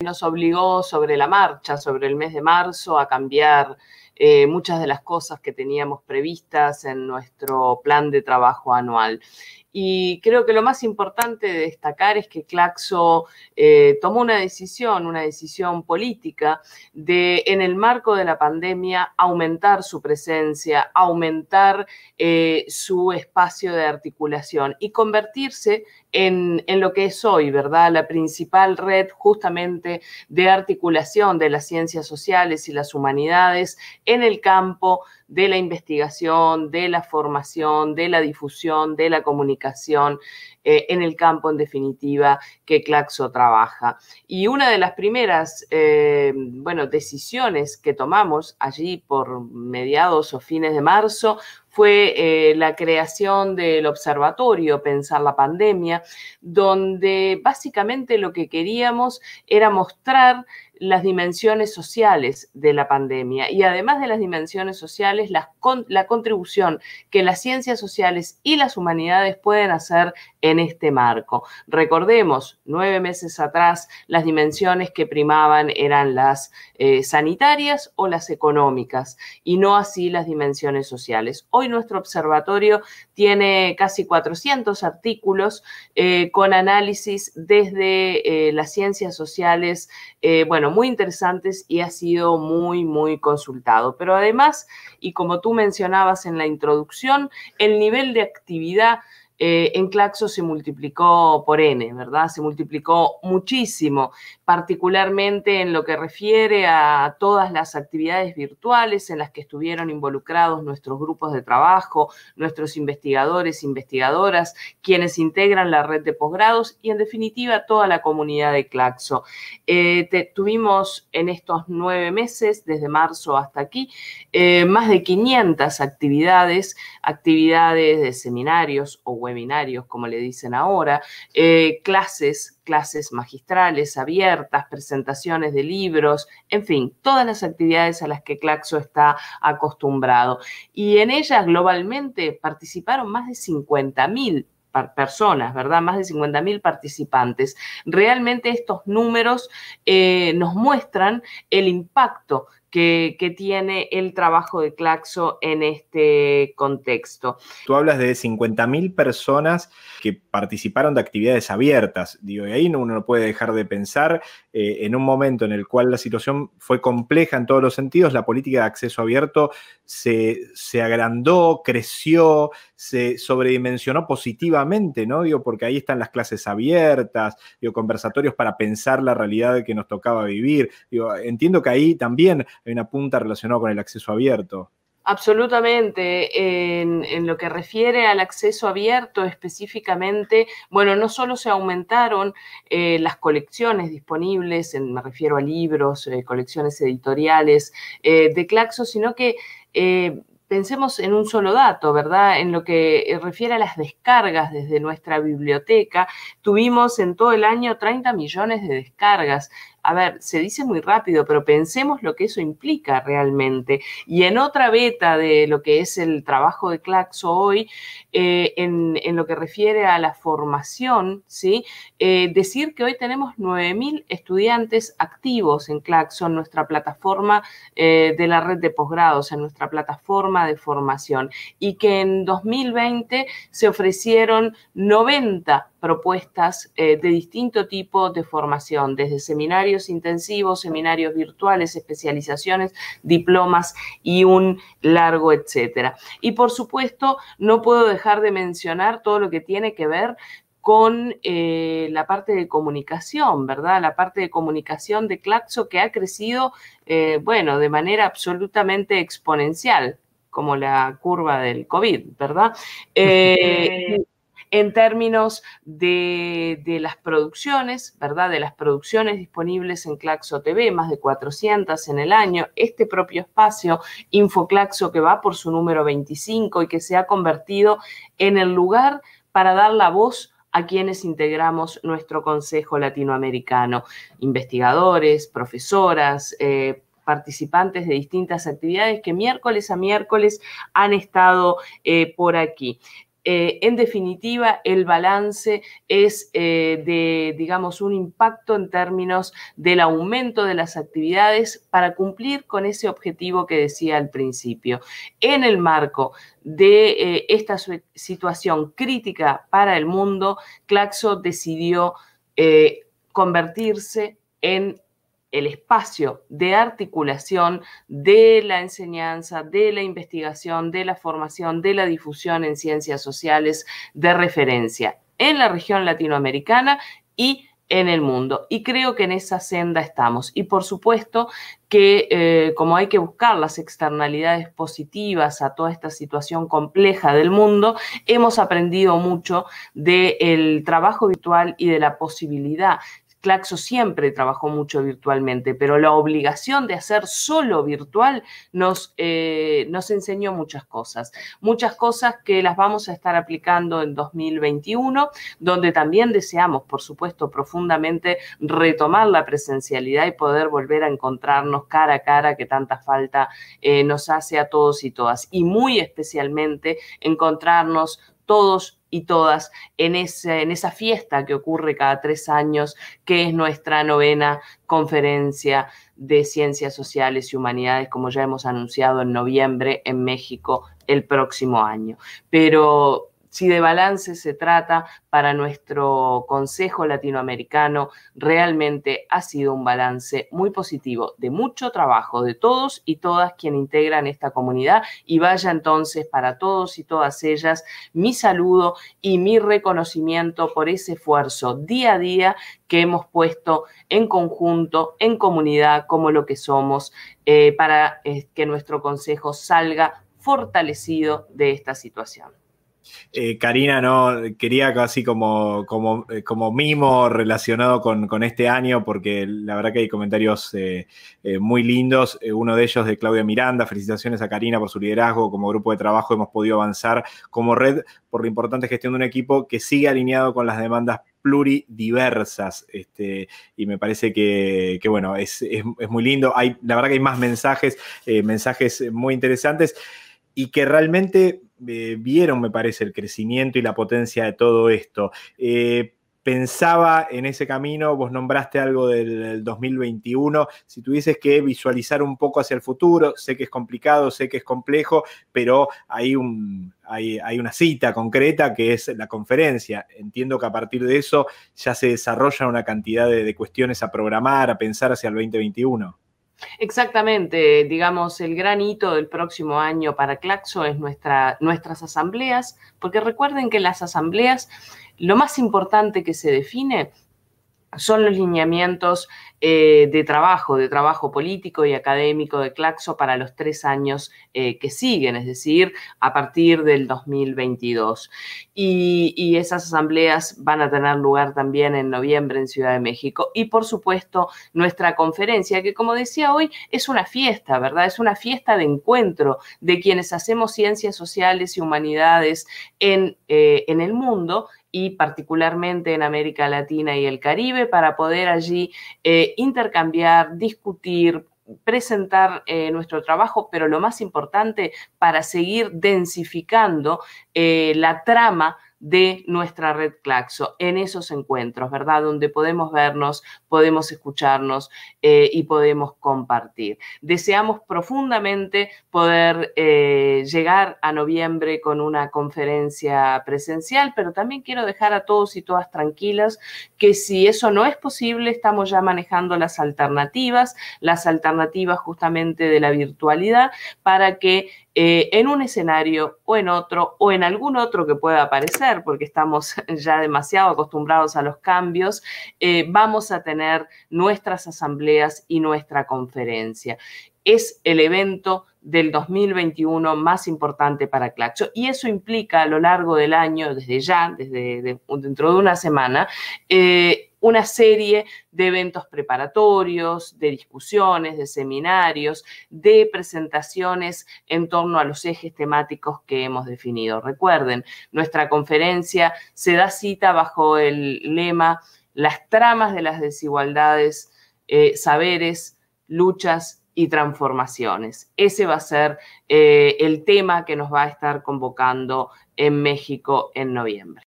nos obligó sobre la marcha, sobre el mes de marzo, a cambiar eh, muchas de las cosas que teníamos previstas en nuestro plan de trabajo anual. Y creo que lo más importante de destacar es que Claxo eh, tomó una decisión, una decisión política, de en el marco de la pandemia aumentar su presencia, aumentar eh, su espacio de articulación y convertirse en, lo que es hoy, ¿verdad? La principal red justamente de articulación de las ciencias sociales y las humanidades en el campo de la investigación, de la formación, de la difusión, de la comunicación eh, en el campo, en definitiva, que Claxo trabaja. Y una de las primeras, eh, bueno, decisiones que tomamos allí por mediados o fines de marzo fue eh, la creación del observatorio Pensar la Pandemia, donde básicamente lo que queríamos era mostrar las dimensiones sociales de la pandemia y además de las dimensiones sociales, la, contribución que las ciencias sociales y las humanidades pueden hacer en este marco. Recordemos, nueve meses atrás, las dimensiones que primaban eran las eh, sanitarias o las económicas y no así las dimensiones sociales. Hoy nuestro observatorio tiene casi 400 artículos eh, con análisis desde eh, las ciencias sociales, bueno, muy interesantes y ha sido muy, muy consultado. Pero además, y como tú mencionabas en la introducción, el nivel de actividad eh, en Claxo se multiplicó por N, ¿verdad? Se multiplicó muchísimo, particularmente en lo que refiere a todas las actividades virtuales en las que estuvieron involucrados nuestros grupos de trabajo, nuestros investigadores, investigadoras, quienes integran la red de posgrados y en definitiva toda la comunidad de Claxo. Eh, tuvimos en estos nueve meses, desde marzo hasta aquí, eh, más de 500 actividades, actividades de seminarios o como le dicen ahora, eh, clases, clases magistrales abiertas, presentaciones de libros, en fin, todas las actividades a las que Claxo está acostumbrado. Y en ellas globalmente participaron más de 50.000 personas, ¿verdad? Más de 50.000 participantes. Realmente estos números eh, nos muestran el impacto que, tiene el trabajo de Claxo en este contexto. Tú hablas de 50.000 personas que participaron de actividades abiertas, digo, y ahí uno no puede dejar de pensar eh, en un momento en el cual la situación fue compleja en todos los sentidos, la política de acceso abierto se, se agrandó, creció, se sobredimensionó positivamente, ¿no? Digo, porque ahí están las clases abiertas, digo, conversatorios para pensar la realidad que nos tocaba vivir. Entiendo que ahí también hay una punta relacionada con el acceso abierto. Absolutamente. En, lo que refiere al acceso abierto específicamente, bueno, no solo se aumentaron eh, las colecciones disponibles, me refiero a libros, eh, colecciones editoriales eh, de Claxo, sino que pensemos en un solo dato, ¿verdad? En lo que refiere a las descargas desde nuestra biblioteca, tuvimos en todo el año 30 millones de descargas a ver, se dice muy rápido, pero pensemos lo que eso implica realmente. Y en otra beta de lo que es el trabajo de Claxo hoy, eh, en, lo que refiere a la formación, ¿sí? Eh, decir que hoy tenemos 9.000 estudiantes activos en Claxo, en nuestra plataforma eh, de la red de posgrados, en nuestra plataforma de formación, y que en 2020 se ofrecieron 90 propuestas de distinto tipo de formación, desde seminarios intensivos, seminarios virtuales, especializaciones, diplomas y un largo etcétera. Y por supuesto, no puedo dejar de mencionar todo lo que tiene que ver con eh, la parte de comunicación, ¿verdad? La parte de comunicación de Claxo que ha crecido, eh, bueno, de manera absolutamente exponencial, como la curva del COVID, ¿verdad? Eh, en términos de, las producciones, ¿verdad? De las producciones disponibles en Claxo TV, más de 400 en el año, este propio espacio, InfoClaxo, que va por su número 25 y que se ha convertido en el lugar para dar la voz a quienes integramos nuestro Consejo Latinoamericano, investigadores, profesoras, eh, participantes de distintas actividades que miércoles a miércoles han estado eh, por aquí. Eh, en definitiva, el balance es eh, de, digamos, un impacto en términos del aumento de las actividades para cumplir con ese objetivo que decía al principio. En el marco de eh, esta situación crítica para el mundo, Claxo decidió convertirse en el espacio de articulación de la enseñanza, de la investigación, de la formación, de la difusión en ciencias sociales de referencia en la región latinoamericana y en el mundo. Y creo que en esa senda estamos. Y por supuesto que eh, como hay que buscar las externalidades positivas a toda esta situación compleja del mundo, hemos aprendido mucho del trabajo virtual y de la posibilidad Claxo siempre trabajó mucho virtualmente, pero la obligación de hacer solo virtual nos, eh, nos enseñó muchas cosas. Muchas cosas que las vamos a estar aplicando en 2021, donde también deseamos, por supuesto, profundamente retomar la presencialidad y poder volver a encontrarnos cara a cara que tanta falta eh, nos hace a todos y todas. Y muy especialmente encontrarnos todos y todas en, en esa fiesta que ocurre cada tres años, que es nuestra novena conferencia de ciencias sociales y humanidades, como ya hemos anunciado en noviembre en México el próximo año. Pero si de balance se trata, para nuestro Consejo Latinoamericano realmente ha sido un balance muy positivo de mucho trabajo de todos y todas quienes integran esta comunidad y vaya entonces para todos y todas ellas mi saludo y mi reconocimiento por ese esfuerzo día a día que hemos puesto en conjunto, en comunidad, como lo que somos, eh, para eh, que nuestro Consejo salga fortalecido de esta situación. Eh, Karina, no, quería casi como, como, eh, como mimo relacionado con, este año, porque la verdad que hay comentarios eh, muy lindos. uno de ellos de Claudia Miranda, felicitaciones a Karina por su liderazgo. Como grupo de trabajo hemos podido avanzar como red por la importante gestión de un equipo que sigue alineado con las demandas pluridiversas. Este, y me parece que, bueno, es, muy lindo. Hay, la verdad que hay más mensajes, mensajes muy interesantes y que realmente eh, vieron, me parece, el crecimiento y la potencia de todo esto. Eh, pensaba en ese camino, vos nombraste algo del, 2021, si tuvieses que visualizar un poco hacia el futuro, sé que es complicado, sé que es complejo, pero hay, un, hay, una cita concreta que es la conferencia. Entiendo que a partir de eso ya se desarrolla una cantidad de cuestiones a programar, a pensar hacia el 2021. Exactamente, digamos, el gran hito del próximo año para Claxo es nuestra, nuestras asambleas, porque recuerden que las asambleas, lo más importante que se define son los lineamientos eh, de trabajo, de trabajo político y académico de Claxo para los tres años eh, que siguen, es decir, a partir del 2022. Y, y, esas asambleas van a tener lugar también en noviembre en Ciudad de México. Y por supuesto, nuestra conferencia, que como decía hoy, es una fiesta, ¿verdad? Es una fiesta de encuentro de quienes hacemos ciencias sociales y humanidades en, eh, en el mundo y particularmente en América Latina y el Caribe para poder allí eh, intercambiar, discutir, presentar eh, nuestro trabajo, pero lo más importante, para seguir densificando eh, la trama de nuestra red Claxo en esos encuentros, ¿verdad? Donde podemos vernos, podemos escucharnos eh, y podemos compartir. Deseamos profundamente poder eh, llegar a noviembre con una conferencia presencial, pero también quiero dejar a todos y todas tranquilas que si eso no es posible, estamos ya manejando las alternativas, las alternativas justamente de la virtualidad para que eh, en un escenario o en otro o en algún otro que pueda aparecer, porque estamos ya demasiado acostumbrados a los cambios, eh, vamos a tener nuestras asambleas y nuestra conferencia. Es el evento del 2021 más importante para Claxo y eso implica a lo largo del año, desde ya, desde dentro de una semana, eh, una serie de eventos preparatorios, de discusiones, de seminarios, de presentaciones en torno a los ejes temáticos que hemos definido. Recuerden, nuestra conferencia se da cita bajo el lema Las tramas de las desigualdades, eh, saberes, luchas y transformaciones. Ese va a ser eh, el tema que nos va a estar convocando en México en noviembre.